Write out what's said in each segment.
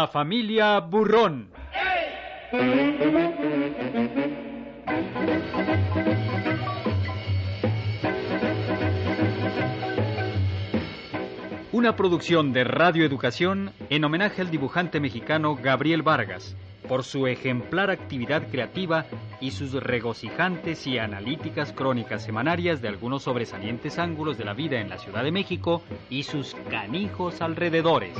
La familia Burrón. Una producción de Radio Educación en homenaje al dibujante mexicano Gabriel Vargas por su ejemplar actividad creativa y sus regocijantes y analíticas crónicas semanarias de algunos sobresalientes ángulos de la vida en la Ciudad de México y sus canijos alrededores.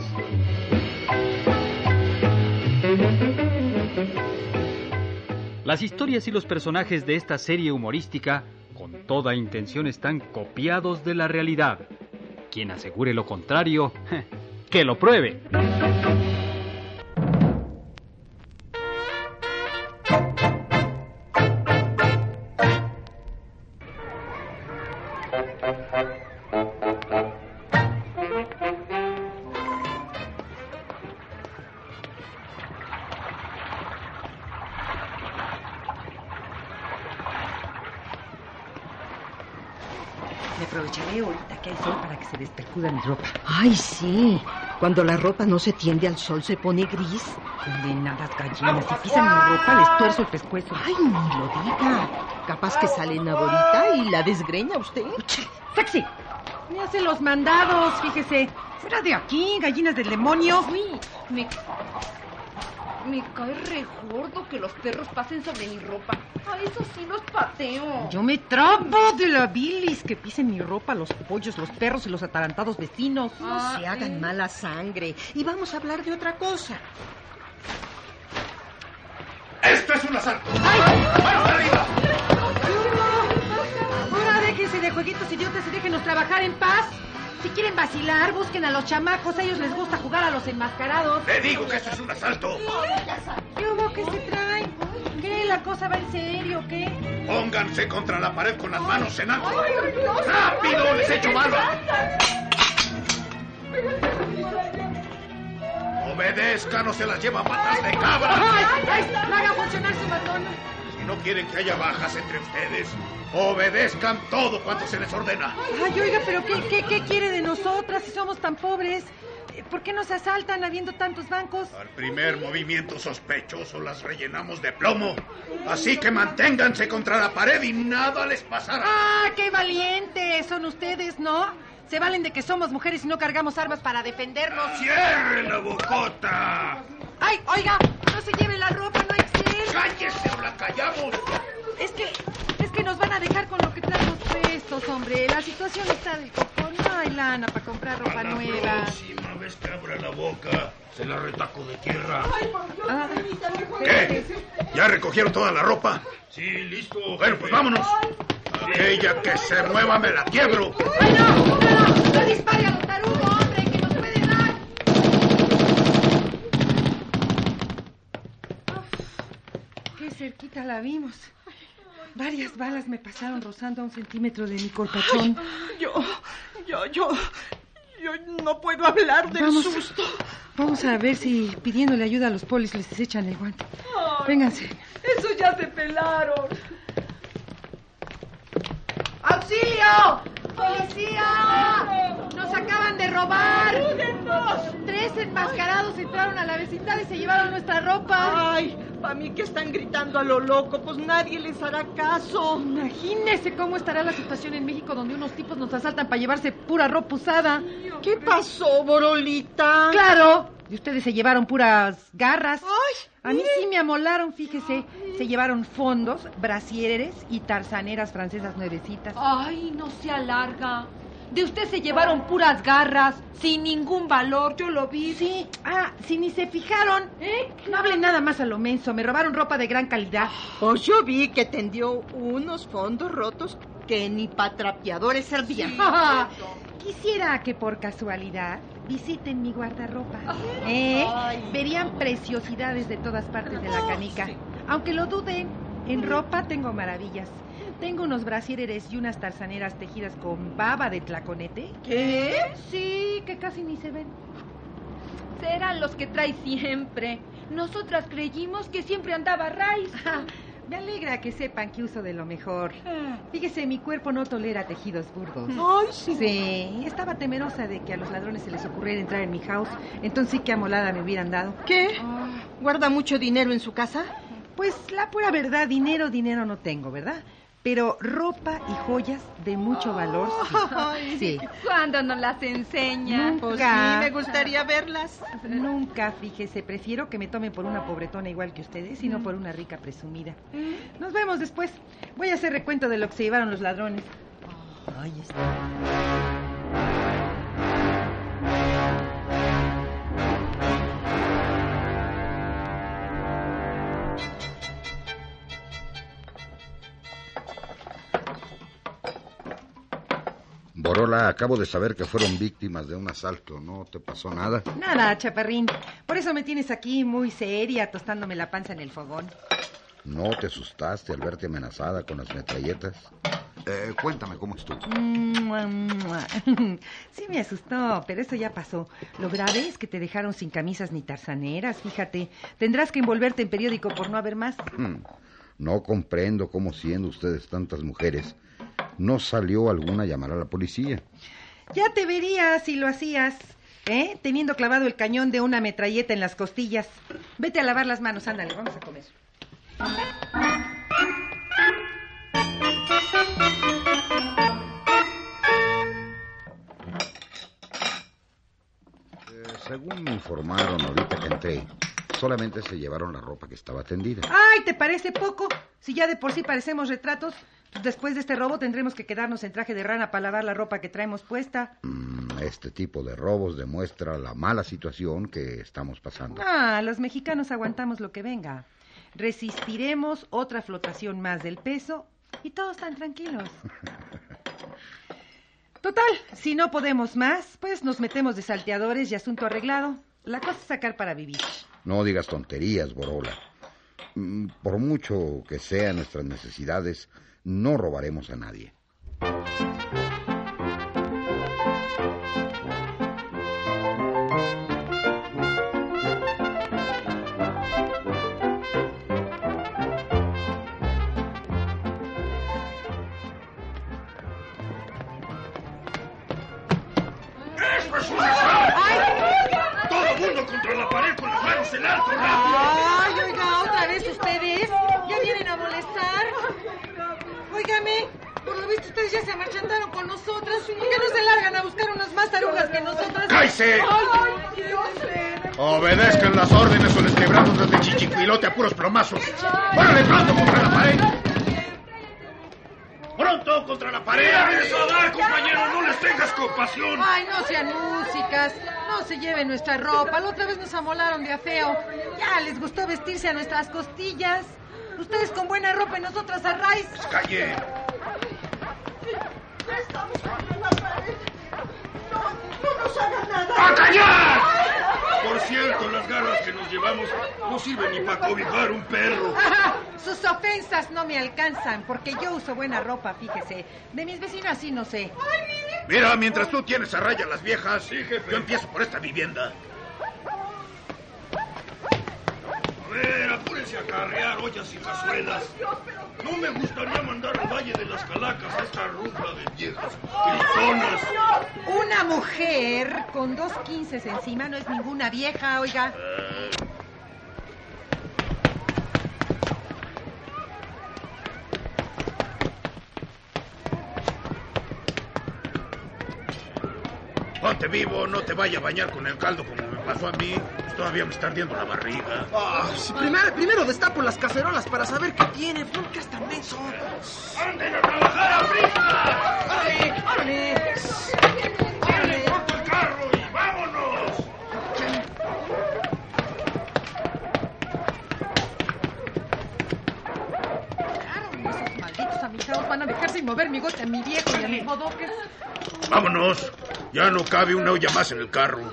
Las historias y los personajes de esta serie humorística, con toda intención, están copiados de la realidad. Quien asegure lo contrario, que lo pruebe. Se despercuda mi ropa. Ay, sí. Cuando la ropa no se tiende al sol se pone gris. Condenadas gallinas. Si pisan mi ropa les tuerzo el pescuezo. Ay, ni lo diga. Capaz que sale una bolita y la desgreña usted. ¡Sexy! Me hace los mandados, fíjese. Fuera de aquí, gallinas del demonio. Uy, me, me cae re gordo que los perros pasen sobre mi ropa. A eso sí los pateo. Yo me trapo de la bilis que pisen mi ropa los pollos, los perros y los atarantados vecinos. No Ah, se hagan eh. mala sangre. Y vamos a hablar de otra cosa. ¡Esto es un asalto! ¡Manos arriba! Ahora déjense de jueguitos idiotas y déjenos trabajar en paz. Si quieren vacilar, busquen a los chamacos. A ellos les gusta jugar a los enmascarados. ¡Le digo que esto es un asalto! ¿Qué? ¿La cosa va en serio? ¿Qué? Pónganse contra la pared con las manos en alto. ¡Rápido! ¡Les echo bala! Obedezcan o se las lleva patas de cabra. ¡Ay! ay, ¡Haga funcionar su batón! Si no quieren que haya bajas entre ustedes, obedezcan todo cuanto se les ordena. Ay, oiga, pero ¿qué, qué, qué quiere de nosotras si somos tan pobres? ¿Por qué nos asaltan habiendo tantos bancos? Al primer movimiento sospechoso las rellenamos de plomo. Así que manténganse contra la pared y nada les pasará. ¡Ah, qué valientes! Son ustedes, ¿no? Se valen de que somos mujeres y no cargamos armas para defendernos. ¡Cierren la bocota! ¡Ay, oiga! ¡No se lleve la ropa, no ser! ¡Cállese o la callamos! Es que, es que nos van a dejar con lo que traemos puestos, hombre. La situación está del copón. No hay lana para comprar ropa nueva. próxima vez que abra la boca, se la retaco de tierra. Ah, ¿Qué? ¿Ya recogieron toda la ropa? Sí, listo. Bueno, pues vámonos. Aquella que se mueva me la quiebro. ¡Ay, no! ¡No, no! ¡No dispare a los tarugos, hombre! ¡Que nos puede dar! Uf, ¡Qué cerquita la vimos! Varias balas me pasaron rozando a un centímetro de mi corpachón. Yo, yo, yo, yo no puedo hablar del Vamos. susto. Vamos a ver si pidiéndole ayuda a los polis les echan el guante. Vénganse. Eso ya se pelaron. ¡Auxilio! ¡Policía! ¡Nos acaban de robar! Tres enmascarados entraron a la vecindad y se llevaron nuestra ropa. Ay, para mí que están gritando a lo loco, pues nadie les hará caso. Imagínese cómo estará la situación en México donde unos tipos nos asaltan para llevarse pura ropa usada. ¿Qué pasó, Borolita? ¡Claro! Y ustedes se llevaron puras garras. Ay, A mí sí me amolaron, fíjese. Se llevaron fondos, brasieres y tarzaneras francesas nuevecitas. Ay, no se alarga. De usted se llevaron puras garras, sin ningún valor. Yo lo vi. Sí, ah, si ni se fijaron. ¿Eh? No hablen nada más a lo menso. Me robaron ropa de gran calidad. Pues yo vi que tendió unos fondos rotos que ni para trapeadores servían. Quisiera que por casualidad visiten mi guardarropa. ¿Eh? Verían preciosidades de todas partes de la canica. Aunque lo duden, en ropa tengo maravillas. Tengo unos brasieres y unas tarzaneras tejidas con baba de tlaconete. ¿Qué? Sí, que casi ni se ven. Serán los que trae siempre. Nosotras creímos que siempre andaba Rice. Ah, Me alegra que sepan que uso de lo mejor. Ah. Fíjese, mi cuerpo no tolera tejidos burdos. Ay, sí. Sí, estaba temerosa de que a los ladrones se les ocurriera entrar en mi house. Entonces sí que amolada me hubieran dado. ¿Qué? ¿Guarda mucho dinero en su casa? Pues la pura verdad, dinero, dinero no tengo, ¿verdad? Pero ropa y joyas de mucho valor, sí. Sí. ¿Cuándo nos las enseña? Nunca. Pues sí, me gustaría verlas. Nunca, fíjese, prefiero que me tomen por una pobretona igual que ustedes y no por una rica presumida. Nos vemos después. Voy a hacer recuento de lo que se llevaron los ladrones. Ay, está. Borola, acabo de saber que fueron víctimas de un asalto. ¿No te pasó nada? Nada, chaparrín. Por eso me tienes aquí muy seria, tostándome la panza en el fogón. ¿No te asustaste al verte amenazada con las metralletas? Eh, cuéntame cómo estuvo. Sí me asustó, pero eso ya pasó. Lo grave es que te dejaron sin camisas ni tarzaneras, fíjate. Tendrás que envolverte en periódico por no haber más. Hmm, No comprendo cómo siendo ustedes tantas mujeres, no salió alguna a llamar a la policía. Ya te verías si lo hacías, ¿eh? Teniendo clavado el cañón de una metralleta en las costillas. Vete a lavar las manos, ándale, vamos a comer. Eh, según me informaron ahorita que entré, solamente se llevaron la ropa que estaba tendida. ¡Ay, te parece poco! Si ya de por sí parecemos retratos, después de este robo tendremos que quedarnos en traje de rana para lavar la ropa que traemos puesta. Mm, este tipo de robos demuestra la mala situación que estamos pasando. Ah, los mexicanos aguantamos lo que venga. Resistiremos otra flotación más del peso y todos tan tranquilos. Total, si no podemos más, pues nos metemos de salteadores y asunto arreglado. La cosa es sacar para vivir. No digas tonterías, Borola. Mm, Por mucho que sean nuestras necesidades, no robaremos a nadie. ¡Todo mundo contra la pared con las manos en alto, rápido! ¡Ay, oiga, otra vez ustedes! ¿Ya vienen a molestar? Por lo visto ustedes ya se marchantaron con nosotras. ¿Por qué no se largan a buscar unas más tarugas que nosotras? ¡Cállese! ¡Ay, Dios! Obedezcan las órdenes o les quebramos desde chichicuilote a puros plomazos. ¡Órale, pronto contra la pared! ¡Pronto contra la pared! ¡Eso a dar, compañero! ¡No les tengas compasión! Ay, no sean músicas. No se lleven nuestra ropa. La otra vez nos amolaron de a feo. Ya les gustó vestirse a nuestras costillas. Ustedes con buena ropa y nosotras a raíz. ¡Calle! ¡A callar! Por cierto, las garras que nos llevamos no sirven ni para cobijar un perro. Sus ofensas no me alcanzan porque yo uso buena ropa, fíjese. De mis vecinas sí no sé. Mira, mientras tú tienes a raya las viejas, yo empiezo por esta vivienda. Ver, apúrense a carrear ollas y cazuelas. No me gustaría mandar al Valle de las Calacas a esta rufla de viejas gritonas. Una mujer con dos quinces encima no es ninguna vieja, oiga. Ponte vivo, no te vaya a bañar con el caldo como me pasó a mí. Pues todavía me está ardiendo la barriga. Ah, si primero, primero destapo las cacerolas para saber qué tiene. ¿Por qué es tan menso? ¡Anden a trabajar a prisa! ¡Órale! ¡Órale! ¡Órale, corto el carro y vámonos! Claro, esos malditos amigados van a dejar sin mover mi gote a mi viejo y a mis bodoques. Vámonos. Ya no cabe una olla más en el carro.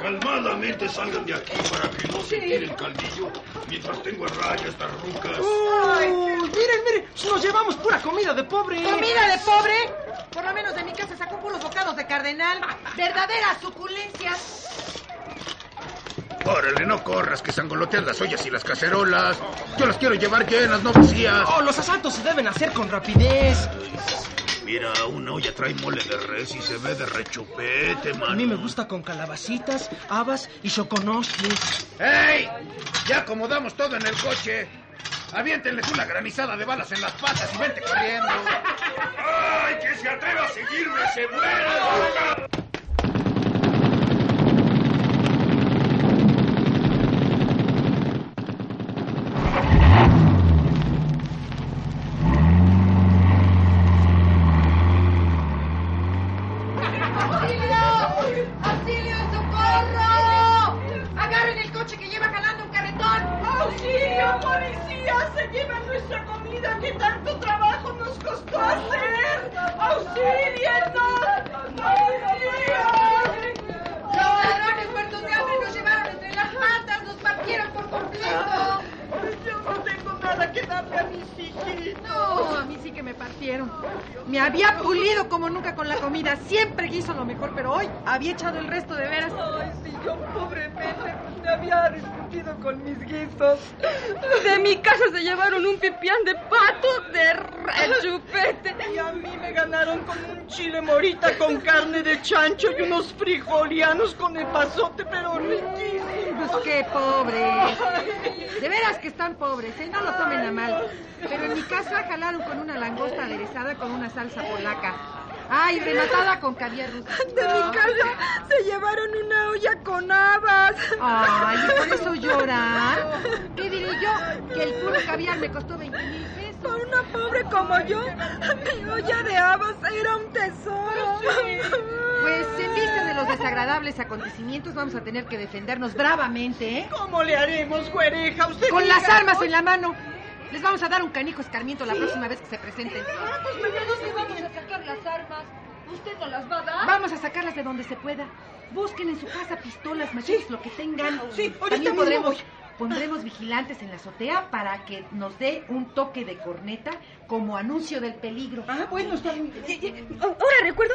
Calmadamente salgan de aquí para que no se tire el caldillo mientras tengo a raya estas rucas. ¡Uy! Miren, miren, nos llevamos pura comida de pobre. ¿Comida de pobre? Por lo menos de mi casa sacó puros bocados de cardenal. Verdaderas suculencias. Órale, no corras, que sangoloteas las ollas y las cacerolas. Yo las quiero llevar llenas, no vacías. Oh, los asaltos se deben hacer con rapidez. Mira, una olla trae mole de res y se ve de rechupete, mano. A mí me gusta con calabacitas, habas y choconosles. ¡Ey! Ya acomodamos todo en el coche. Aviéntenles una granizada de balas en las patas y vente corriendo. ¡Ay, que se atreva a seguirme, se muere! ¡Auxilio, socorro! ¡Agarren el coche que lleva jalando un carretón! ¡Auxilio, policía! ¡Se llevan nuestra comida que tanto trabajo nos costó hacer! ¡Auxilienos! ¡Auxilio! Los ladrones muertos de hambre nos llevaron entre las patas, nos partieron por completo. Yo no tengo nada que darle a mis hijitos. No, a mí sí que me partieron. Me había pulido como nunca con la comida. Siempre quiso lo mejor, pero hoy había echado el resto de veras. Ay, si yo pobremente me había arrepentido con mis guisos. De mi casa se llevaron un pipián de pato de rechupete. Y a mí me ganaron con un chile morita con carne de chancho y unos frijolianos con epazote, pero riquísimos. Pues qué pobres. De veras que están pobres, ¿eh? No lo tomen a mal. Pero en mi casa jalaron con una langosta aderezada con una salsa polaca. Ay, rematada con caviar ruso. De mi casa se llevaron una olla con habas. Ay, ¿y por eso lloran? ¿Qué diré yo? Que el puro caviar me costó 20 mil pesos. Para una pobre como yo, mi olla de habas era un tesoro. Pues en vista de los desagradables acontecimientos vamos a tener que defendernos bravamente, ¿eh? ¿Cómo le haremos, güereja? Usted Con diga. las armas en la mano. Les vamos a dar un canijo escarmiento la próxima vez que se presenten. ¿Dónde vamos a sacar las armas? ¿Usted no las va a dar? Vamos a sacarlas de donde se pueda. Busquen en su casa pistolas, machetes, lo que tengan. Sí, ahorita podremos, pondremos vigilantes en la azotea para que nos dé un toque de corneta como anuncio del peligro. Ah, bueno, está bien. Ahora recuerdo,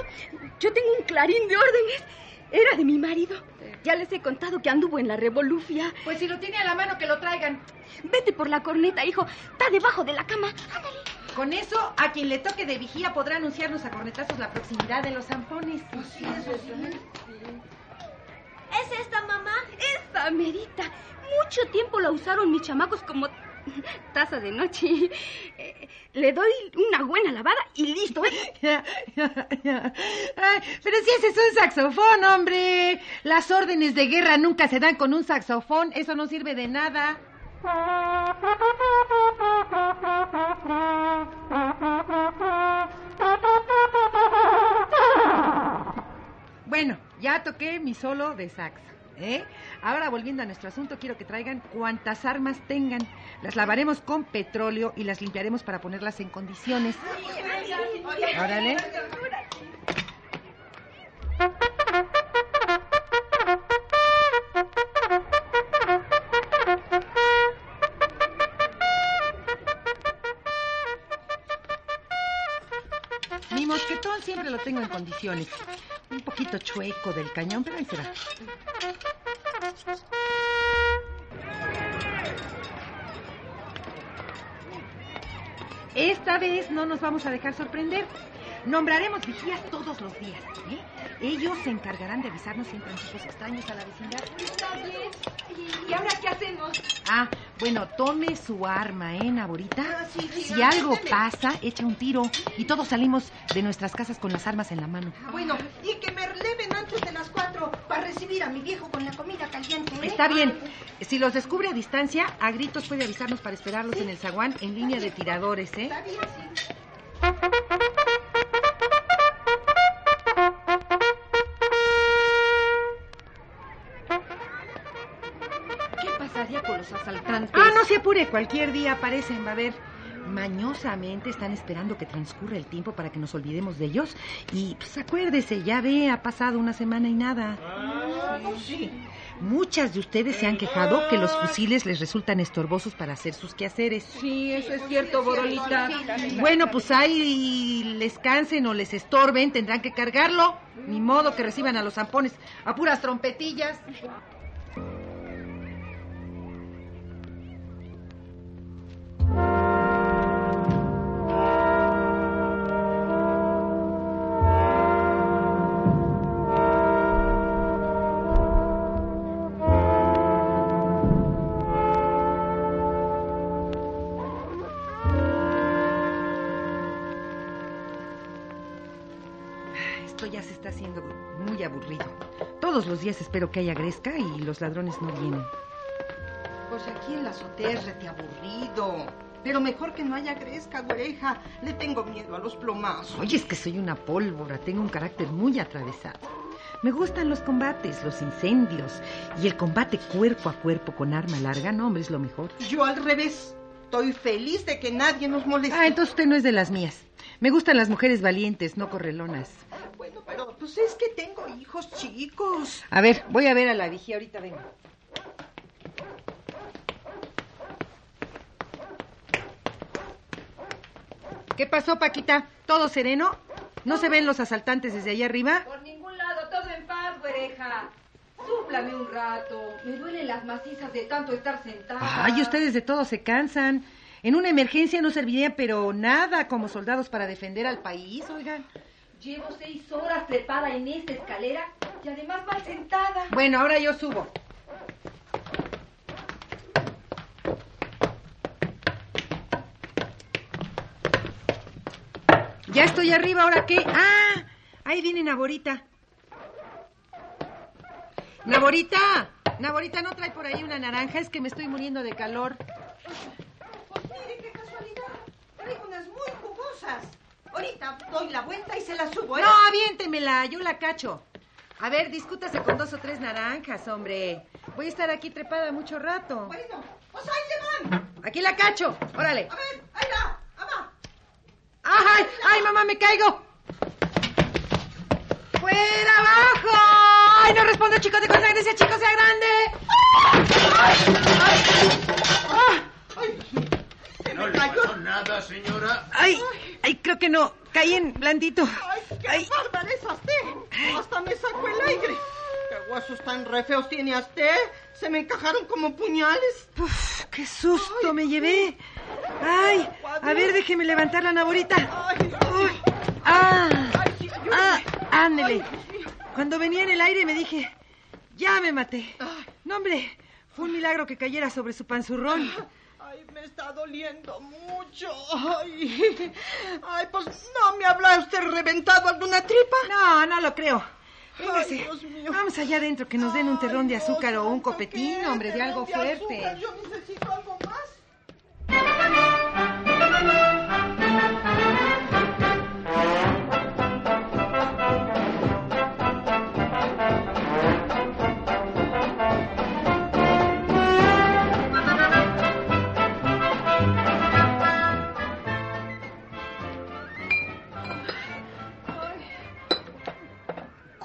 yo tengo un clarín de órdenes. Era de mi marido. Ya les he contado que anduvo en la revolufia. Pues si lo tiene a la mano, que lo traigan. Vete por la corneta, hijo. Está debajo de la cama. Ándale. Con eso, a quien le toque de vigía podrá anunciarnos a cornetazos la proximidad de los zampones. ¿Es esta, mamá? Esta, merita. Mucho tiempo la usaron mis chamacos como taza de noche. Le doy una buena lavada y listo. ¿eh? Ya, pero si ese es un saxofón, hombre. Las órdenes de guerra nunca se dan con un saxofón. Eso no sirve de nada. Bueno, ya toqué mi solo de sax. ¿Eh? Ahora volviendo a nuestro asunto, quiero que traigan cuantas armas tengan. Las lavaremos con petróleo y las limpiaremos para ponerlas en condiciones. Órale. Mi mosquetón siempre lo tengo en condiciones. Un poquito chueco del cañón, pero ahí se Esta vez no nos vamos a dejar sorprender. Nombraremos vigías todos los días. ¿eh? Ellos se encargarán de avisarnos si entran tipos extraños a la vecindad. Está bien. ¿Y ahora qué hacemos? Ah, bueno, tome su arma, ¿eh, Naborita? Si algo pasa, echa un tiro y todos salimos de nuestras casas con las armas en la mano. Bueno, y que me releven antes de las cuatro para recibir a mi viejo con la comida caliente. ¿eh? Está bien. Si los descubre a distancia, a gritos puede avisarnos para esperarlos en el zaguán en línea de tiradores, ¿eh? Está bien, sí. ¿Qué pasaría con los asaltantes? Ah, no se apure, cualquier día aparecen, va a ver. Mañosamente están esperando que transcurra el tiempo para que nos olvidemos de ellos. Y pues acuérdese, ya ve, ha pasado una semana y nada. Muchas de ustedes se han quejado que los fusiles les resultan estorbosos para hacer sus quehaceres. Sí, eso es cierto, Borolita. Bueno, pues ahí les cansen o les estorben, tendrán que cargarlo. Ni modo que reciban a los zampones a puras trompetillas. Los días espero que haya gresca y los ladrones no vienen. Pues aquí en la azotea es rete aburrido. Pero mejor que no haya gresca, güereja. Le tengo miedo a los plomazos. Oye, es que soy una pólvora, tengo un carácter muy atravesado. Me gustan los combates, los incendios y el combate cuerpo a cuerpo con arma larga, no, hombre, es lo mejor. Yo al revés. Estoy feliz de que nadie nos moleste. Ah, entonces usted no es de las mías. Me gustan las mujeres valientes, no correlonas. Bueno, pero pues es que tengo hijos chicos. A ver, voy a ver a la vigía, ahorita vengo. ¿Qué pasó, Paquita? ¿Todo sereno? ¿No se ven los asaltantes desde allá arriba? Por ningún lado, todo en paz, güereja. Súplame un rato. Me duelen las macizas de tanto estar sentada. Ay, ustedes de todo se cansan. En una emergencia no serviría, pero nada como soldados para defender al país, oigan. Llevo seis horas trepada en esta escalera y además mal sentada. Bueno, ahora yo subo. Ya estoy arriba, ¿ahora qué? Ah, ahí viene Naborita. Naborita, Naborita, ¿no trae por ahí una naranja? Es que me estoy muriendo de calor. Pues mire qué casualidad. Traigo unas muy jugosas. Ahorita doy la vuelta y se las subo, ¿eh? No, aviéntemela, yo la cacho. A ver, discútase con dos o tres naranjas, hombre. Voy a estar aquí trepada mucho rato. Bueno, pues ahí van. Aquí la cacho, órale. A ver, ahí va, va. ¡Ay, ay, mamá, me caigo! ¡Fuera abajo! ¡Ay, no respondo, chicos de cosa ese chico sea grande! ¡Ay, ay, ay! ¿Que no le pasó nada, señora? ¡Ay, ay, creo que no! Caí en blandito. ¡Ay, qué es usted! Hasta me sacó el aire. ¡Qué huesos tan re feos tiene usted! Se me encajaron como puñales. Uf, ¡Qué susto ay, me llevé! ¡Ay! A ver, déjeme levantar la naborita. ¡Ay! Uy. ¡Ah! ¡Ah! ¡Ándele! Cuando venía en el aire me dije, ya me maté. No, hombre, fue un milagro que cayera sobre su panzurrón. Ay, me está doliendo mucho. Ay, ay, pues no me habla usted reventado alguna tripa. No, no lo creo. Véngase. Ay, Dios mío. Vamos allá adentro que nos den un terrón de azúcar o un copetín, hombre, de algo de fuerte. azúcar, Yo necesito algo más.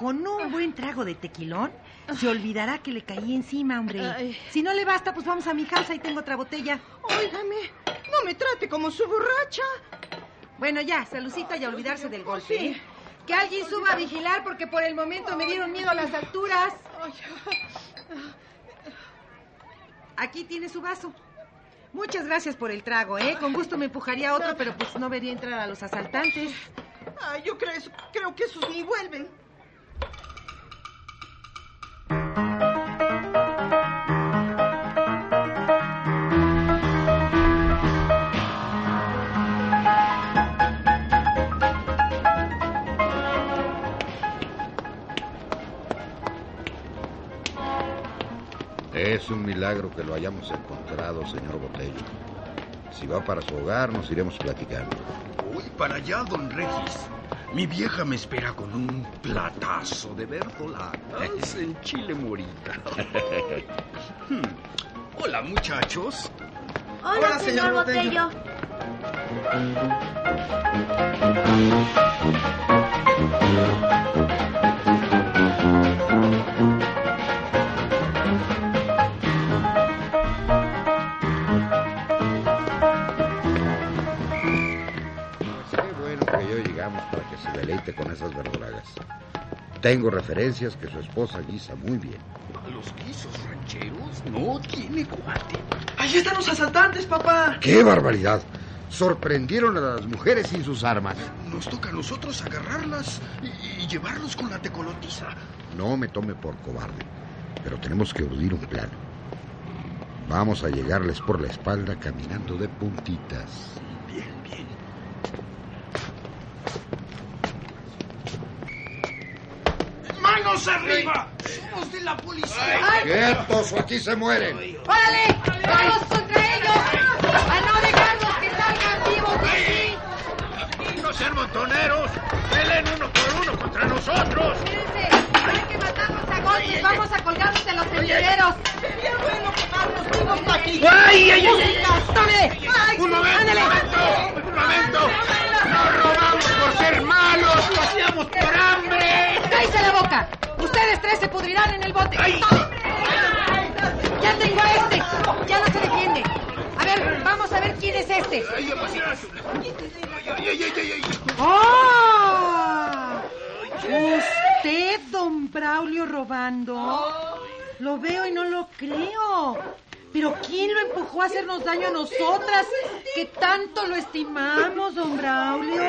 Con un buen trago de tequilón, se olvidará que le caí encima, hombre. Ay. Si no le basta, pues vamos a mi casa y tengo otra botella. Óigame, no me trate como su borracha. Bueno, ya, salucita y a olvidarse del golpe. ¿eh? Que alguien suba a vigilar porque por el momento me dieron miedo a las alturas. Aquí tiene su vaso. Muchas gracias por el trago, ¿eh? Con gusto me empujaría otro, pero pues no vería entrar a los asaltantes. ay, yo creo, creo que esos ni vuelven. Es un milagro que lo hayamos encontrado, señor Botello. Si va para su hogar, nos iremos platicando. Voy para allá, don Regis. Mi vieja me espera con un platazo de verdolagas en chile morita. Hmm. Hola, muchachos. Hola, Hola, señor, señor Botello. Botello. Con esas verdolagas. Tengo referencias que su esposa guisa muy bien. ¿A los guisos rancheros? No tiene cuate. ¡Ahí están los asaltantes, papá! ¡Qué barbaridad! Sorprendieron a las mujeres sin sus armas. Nos toca a nosotros agarrarlas y, y llevarlos con la tecolotiza. No me tome por cobarde, pero tenemos que urdir un plan. Vamos a llegarles por la espalda caminando de puntitas. Bien, bien. ¡Manos arriba! ¡Somos de la policía! ¡Quietos o aquí se mueren! ¡Órale! ¡Vamos contra ellos! ¡A no dejarlos que salgan vivos de aquí! ¡No sean montoneros! ¡Peleen uno por uno contra nosotros! Espérense, hay que matarlos a golpes. Vamos a colgarlos de los tendederos. Sería bueno quemarnos vivos aquí. ¡Ay, ay, ay! ay! ¡Un momento! ¡Un momento! ¡No robamos por ser malos! Bote. ¡Ay! ¡Ya tengo a este! ¡Ya no se defiende! A ver, vamos a ver quién es este. ¡Ay, ay, ay, ay, ay, ay! ¡Ah! ¿Usted, don Braulio, robando? Lo veo y no lo creo. ¿Pero quién lo empujó a hacernos daño a nosotras? Que tanto lo estimamos, don Braulio.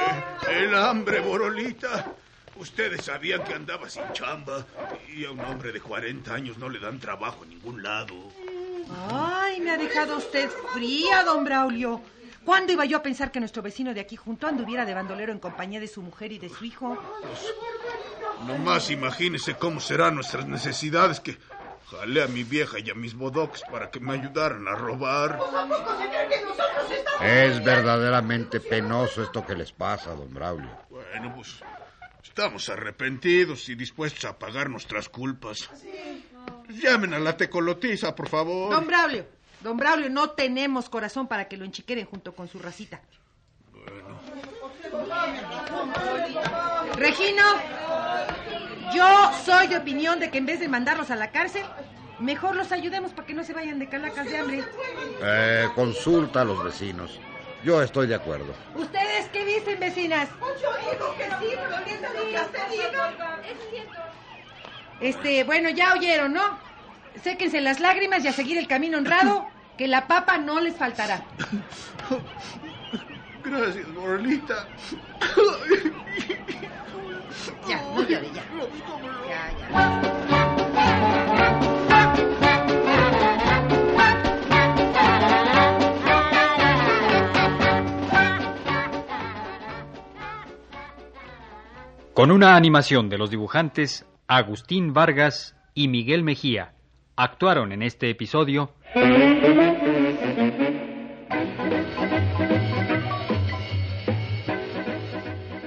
El hambre, Borolita. Ustedes sabían que andaba sin chamba y a un hombre de 40 años no le dan trabajo en ningún lado. Ay, me ha dejado usted fría, don Braulio. ¿Cuándo iba yo a pensar que nuestro vecino de aquí junto anduviera de bandolero en compañía de su mujer y de su hijo? Nomás imagínese cómo serán nuestras necesidades que jalé a mi vieja y a mis bodoques para que me ayudaran a robar. Es verdaderamente penoso esto que les pasa, don Braulio. Bueno, pues estamos arrepentidos y dispuestos a pagar nuestras culpas. Llamen a la tecolotiza, por favor. Don Braulio, don Braulio, no tenemos corazón para que lo enchiqueren junto con su racita. Regino, yo soy de opinión de que en vez de mandarlos a la cárcel, mejor los ayudemos para que no se vayan de calacas de hambre. Eh, consulta a los vecinos. Yo estoy de acuerdo. ¿Ustedes qué dicen, vecinas? Yo digo que sí, Este, bueno, ya oyeron, ¿no? Séquense las lágrimas y a seguir el camino honrado, que la papa no les faltará. Gracias, Borolita. Ya, no llore, ya. Ya, ya. Con una animación de los dibujantes Agustín Vargas y Miguel Mejía, actuaron en este episodio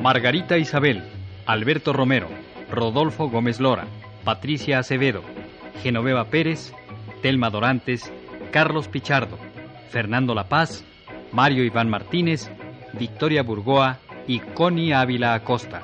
Margarita Isabel, Alberto Romero, Rodolfo Gómez Lora, Patricia Acevedo, Genoveva Pérez, Telma Dorantes, Carlos Pichardo, Fernando La Paz, Mario Iván Martínez, Victoria Burgoa y Connie Ávila Acosta.